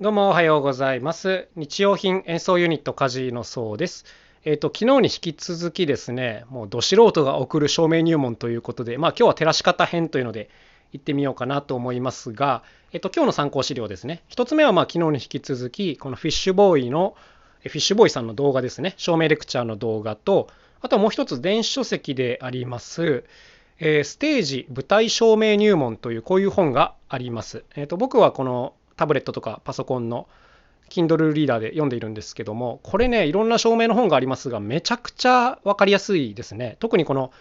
どうもおはようございます。日用品演奏ユニットカジのそうです。えっ、ー、と昨日に引き続きですね、もうど素人が送る照明入門ということで、まあ今日は照らし方編というので行ってみようかなと思いますが、えっ、ー、と今日の参考資料ですね。一つ目はまあ昨日に引き続きこのフィッシュボーイのフィッシュボーイさんの動画ですね。照明レクチャーの動画と、あとはもう一つ電子書籍であります。えー、ステージ舞台照明入門というこういう本があります。えっ、ー、と僕はこのタブレットとかパソコンの Kindle リーダーで読んでいるんですけどもこれねいろんな証明の本がありますがめちゃくちゃ分かりやすいですね特にこの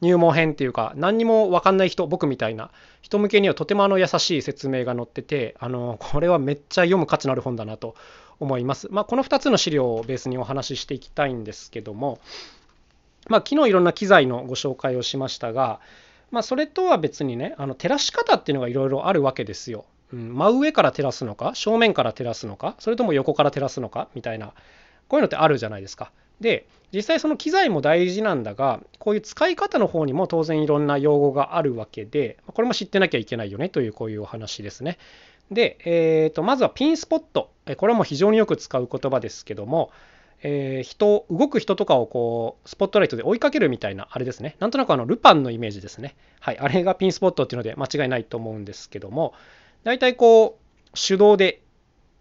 入門編っていうか何にも分かんない人僕みたいな人向けにはとてもあの優しい説明が載っててあのこれはめっちゃ読む価値のある本だなと思います。まあ、この2つの資料をベースにお話ししていきたいんですけども、まあ、昨日いろんな機材のご紹介をしましたが、まあ、それとは別にねあの照らし方っていうのがいろいろあるわけですよ。うん、真上から照らすのか？正面から照らすのか？それとも横から照らすのか？みたいな。こういうのってあるじゃないですか。で実際その機材も大事なんだがこういう使い方の方にも当然いろんな用語があるわけでこれも知ってなきゃいけないよね？というこういうお話ですね。で、えー、とまずはピンスポット。これも非常によく使う言葉ですけども、えー、人動く人とかをこうスポットライトで追いかけるみたいなあれですね。なんとなくあのルパンのイメージですね。はい。あれがピンスポットっていうので間違いないと思うんですけども大体こう手動で、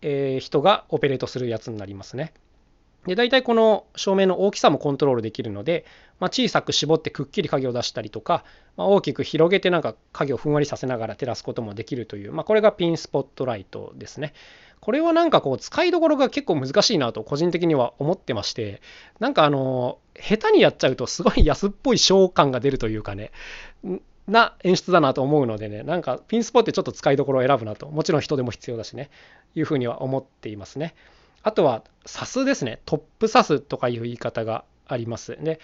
え、人がオペレートするやつになりますね。で大体この照明の大きさもコントロールできるので、まあ、小さく絞ってくっきり影を出したりとか、まあ、大きく広げてなんか影をふんわりさせながら照らすこともできるという、まあ、これがピンスポットライトですね。これはなんかこう使いどころが結構難しいなと個人的には思ってましてなんかあの下手にやっちゃうとすごい安っぽい召喚が出るというかねな演出だなと思うのでね、なんかピンスポってちょっと使いどころを選ぶなと、もちろん人でも必要だしね、いうふうには思っていますね。あとは、サスですね。トップサスとかいう言い方があります。で、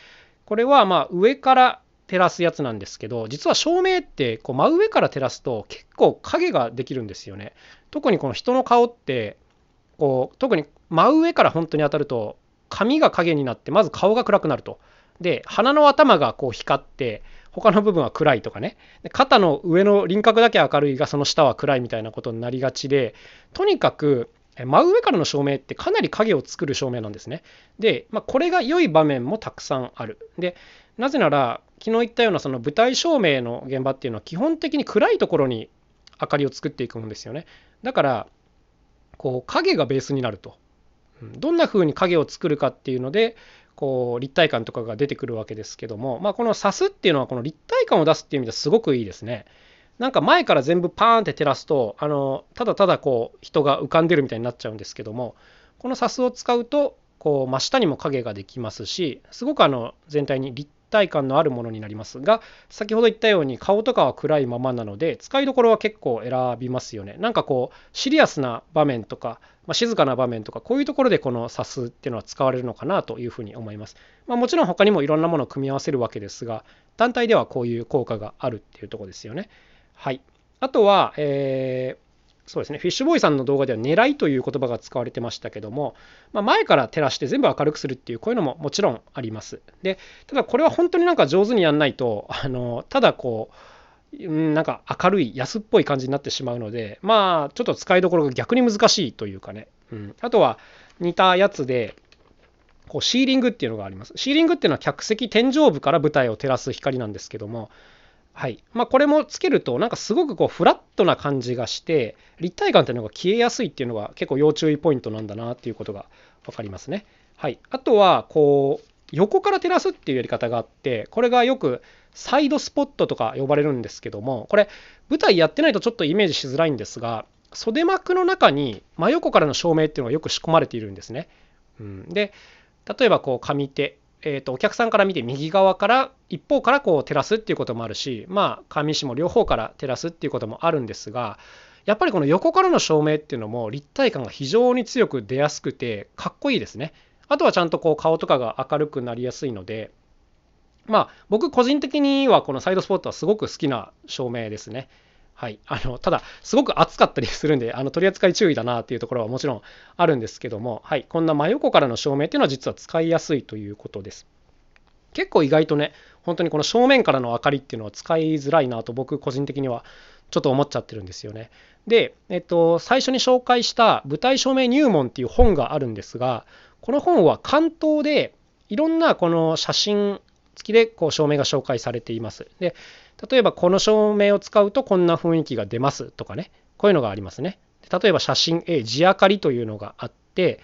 これはまあ上から照らすやつなんですけど、実は照明ってこう真上から照らすと結構影ができるんですよね。特にこの人の顔って、こう特に真上から本当に当たると髪が影になってまず顔が暗くなると。で鼻の頭がこう光って他の部分は暗いとかね肩の上の輪郭だけ明るいがその下は暗いみたいなことになりがちでとにかく真上からの照明ってかなり影を作る照明なんですね。で、まあ、これが良い場面もたくさんある。でなぜなら昨日言ったようなその舞台照明の現場っていうのは基本的に暗いところに明かりを作っていくんですよね。だからこう影がベースになると。どんな風に影を作るかっていうのでこう立体感とかが出てくるわけですけども、まあ、この刺すっていうのはこの立体感を出すっていう意味ではすごくいいですね。なんか前から全部パーンって照らすとあのただただこう人が浮かんでるみたいになっちゃうんですけどもこのサスを使うとこう真下にも影ができますしすごくあの全体に立体感のあるものになりますが先ほど言ったように顔とかは暗いままなので使いどころは結構選びますよね。なんかこうシリアスな場面とか、まあ、静かな場面とかこういうところでこのサスっていうのは使われるのかなというふうに思います、まあ、もちろん他にもいろんなものを組み合わせるわけですが単体ではこういう効果があるっていうとこですよね。はい。あとは、えーそうですね、フィッシュボーイさんの動画では狙いという言葉が使われてましたけども、まあ、前から照らして全部明るくするっていうこういうのももちろんあります。で、ただこれは本当になんか上手にやんないと、あのただこう、なんか明るい安っぽい感じになってしまうので、まあちょっと使いどころが逆に難しいというかね、うん、あとは似たやつで、こうシーリングっていうのがあります。シーリングっていうのは客席天井部から舞台を照らす光なんですけども、はいまあ、これもつけるとなんかすごくこうフラットな感じがして立体感っていうのが消えやすいっていうのが結構要注意ポイントなんだなっていうことが分かりますね。はい、あとはこう横から照らすっていうやり方があってこれがよくサイドスポットとか呼ばれるんですけどもこれ舞台やってないとちょっとイメージしづらいんですが袖幕の中に真横からの照明っていうのがよく仕込まれているんですね。うん、で例えばこう上手えーと、お客さんから見て右側から一方からこう照らすっていうこともあるしまあ上下も両方から照らすっていうこともあるんですがやっぱりこの横からの照明っていうのも立体感が非常に強く出やすくてかっこいいですね。あとはちゃんとこう顔とかが明るくなりやすいのでまあ僕個人的にはこのサイドスポットはすごく好きな照明ですね。はい、あのただ、すごく暑かったりするんで、あの取り扱い注意だなっていうところはもちろんあるんですけども、はい、こんな真横からの照明っていうのは実は使いやすいということです。結構意外とね、本当にこの正面からの明かりっていうのは使いづらいなと僕個人的にはちょっと思っちゃってるんですよね。で、えっと、最初に紹介した舞台照明入門っていう本があるんですが、この本は関東でいろんなこの写真付きでこう照明が紹介されています。で、例えばこの照明を使うとこんな雰囲気が出ますとかね、こういうのがありますね。例えば写真 A、地明かりというのがあって、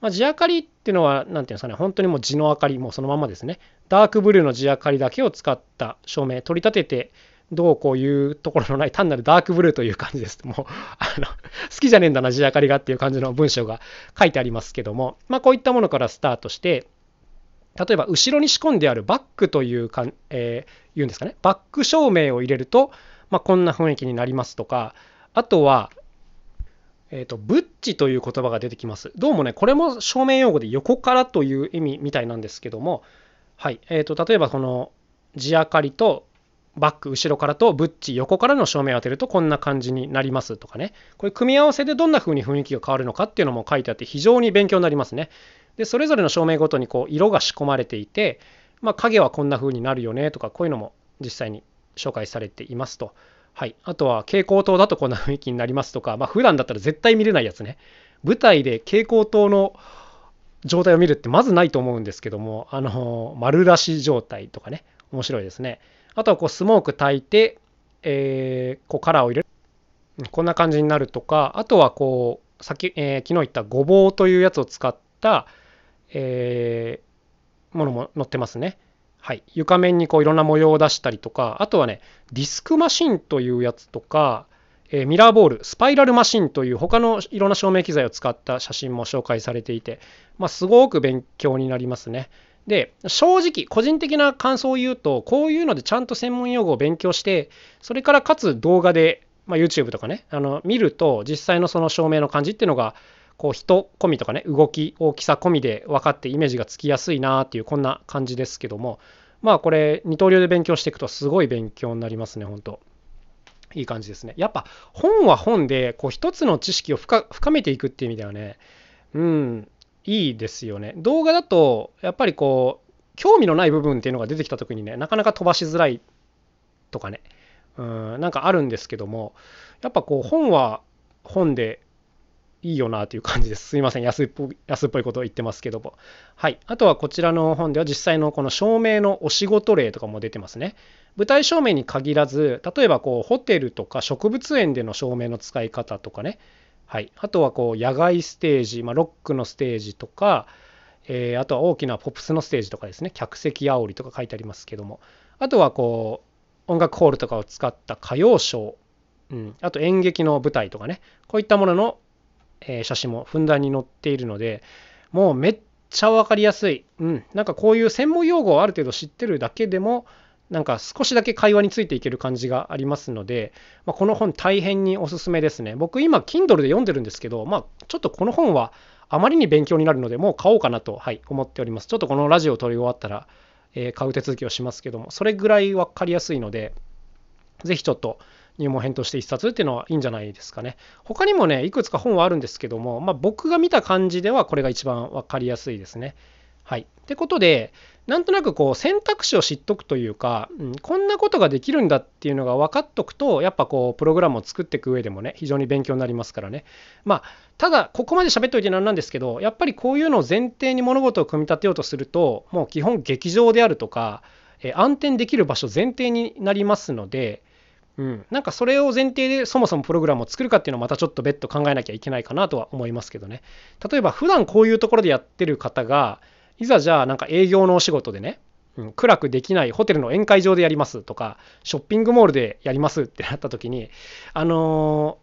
まあ、地明かりっていうのは、何ていうんですかね、本当にもう地の明かり、もうそのままですね。ダークブルーの地明かりだけを使った照明、取り立てて、どうこういうところのない単なるダークブルーという感じです。もう、あの、好きじゃねえんだな、地明かりがっていう感じの文章が書いてありますけども、まあこういったものからスタートして、例えば後ろに仕込んであるバックというか、えー、言うんですかね、バック照明を入れると、まあ、こんな雰囲気になりますとか、あとは、えっ、ー、と、ブッチという言葉が出てきます。どうもね、これも照明用語で横からという意味みたいなんですけども、はい、えっ、ー、と、例えばこの地明かりとバック後ろからとブッチ横からの照明を当てるとこんな感じになりますとかね。これ組み合わせでどんな風に雰囲気が変わるのかっていうのも書いてあって非常に勉強になりますね。でそれぞれの照明ごとにこう色が仕込まれていて、まあ、影はこんな風になるよねとかこういうのも実際に紹介されていますと。はい、あとは蛍光灯だとこんな雰囲気になりますとか、まあ、普段だったら絶対見れないやつね。舞台で蛍光灯の状態を見るってまずないと思うんですけどもあの丸出し状態とかね。面白いですね。あとはこうスモーク焚いて、えー、こうカラーを入れる。こんな感じになるとかあとはこうさっき、えー、昨日言ったごぼうというやつを使った、えー、ものも載ってますね。はい、床面にこういろんな模様を出したりとか、あとはね、ディスクマシンというやつとか、えー、ミラーボール、スパイラルマシンという他のいろんな照明機材を使った写真も紹介されていて、まあ、すごく勉強になりますね。で、正直、個人的な感想を言うと、こういうのでちゃんと専門用語を勉強して、それからかつ動画で、まあ、YouTube とかね、あの見ると、実際のその照明の感じっていうのがこう人込みとかね動き大きさ込みで分かってイメージがつきやすいなっていうこんな感じですけども。まあこれ二刀流で勉強していくとすごい勉強になりますね本当。いい感じですね。やっぱ本は本でこう一つの知識を深めていくっていう意味ではねうんいいですよね。動画だとやっぱりこう興味のない部分っていうのが出てきた時にねなかなか飛ばしづらいとかねうんなんかあるんですけどもやっぱこう本は本でいいよなという感じです。すいません安っぽい、安っぽいことを言ってますけども。はい。あとはこちらの本では実際のこの照明のお仕事例とかも出てますね。舞台照明に限らず、例えばこうホテルとか植物園での照明の使い方とかね。はい。あとはこう野外ステージ、まあ、ロックのステージとか、えー、あとは大きなポップスのステージとかですね。客席煽りとか書いてありますけども。あとはこう音楽ホールとかを使った歌謡ショー、うん、あと演劇の舞台とかね。こういったもののえ写真もふんだんに載っているので、もうめっちゃ分かりやすい。うん。なんかこういう専門用語をある程度知ってるだけでも、なんか少しだけ会話についていける感じがありますので、まあ、この本大変におすすめですね。僕今 Kindle で読んでるんですけど、まあちょっとこの本はあまりに勉強になるので、もう買おうかなと、はい、思っております。ちょっとこのラジオを撮り終わったら、えー、買う手続きをしますけども、それぐらい分かりやすいので、ぜひちょっと入門編として1冊っていうのはいいんじゃないですかね。他にもね、いくつか本はあるんですけども、まあ、僕が見た感じではこれが一番分かりやすいですね。はい。ってことで、なんとなくこう選択肢を知っとくというか、うん、こんなことができるんだっていうのが分かっとくと、やっぱこう、プログラムを作っていく上でもね、非常に勉強になりますからね。まあ、ただ、ここまで喋っといてなんなんですけど、やっぱりこういうのを前提に物事を組み立てようとすると、もう基本劇場であるとか、え暗転できる場所前提になりますので、うん、なんかそれを前提でそもそもプログラムを作るかっていうのはまたちょっと別途考えなきゃいけないかなとは思いますけどね。例えば普段こういうところでやってる方が、いざじゃあなんか営業のお仕事でね、うん、暗くできないホテルの宴会場でやりますとか、ショッピングモールでやりますってなった時に、あの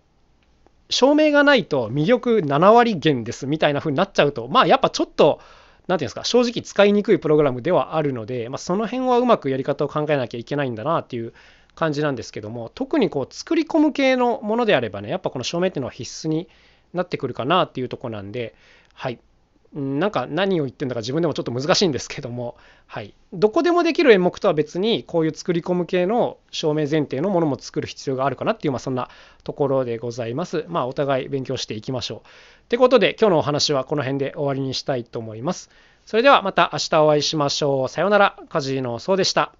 ー、照明がないと魅力7割減ですみたいな風になっちゃうと、まあやっぱちょっと、何て言うんですか、正直使いにくいプログラムではあるので、まあ、その辺はうまくやり方を考えなきゃいけないんだなっていう感じなんですけども特にこう作り込む系のものであればねやっぱこの照明っていうのは必須になってくるかなっていうとこなんではいなんか何を言ってんだか自分でもちょっと難しいんですけども、はい、どこでもできる演目とは別にこういう作り込む系の照明前提のものも作る必要があるかなっていう、まあ、そんなところでございます。まあお互い勉強していきましょう。ってことで今日のお話はこの辺で終わりにしたいと思います。それではまた明日お会いしましょう。さようなら。カジノそうでした。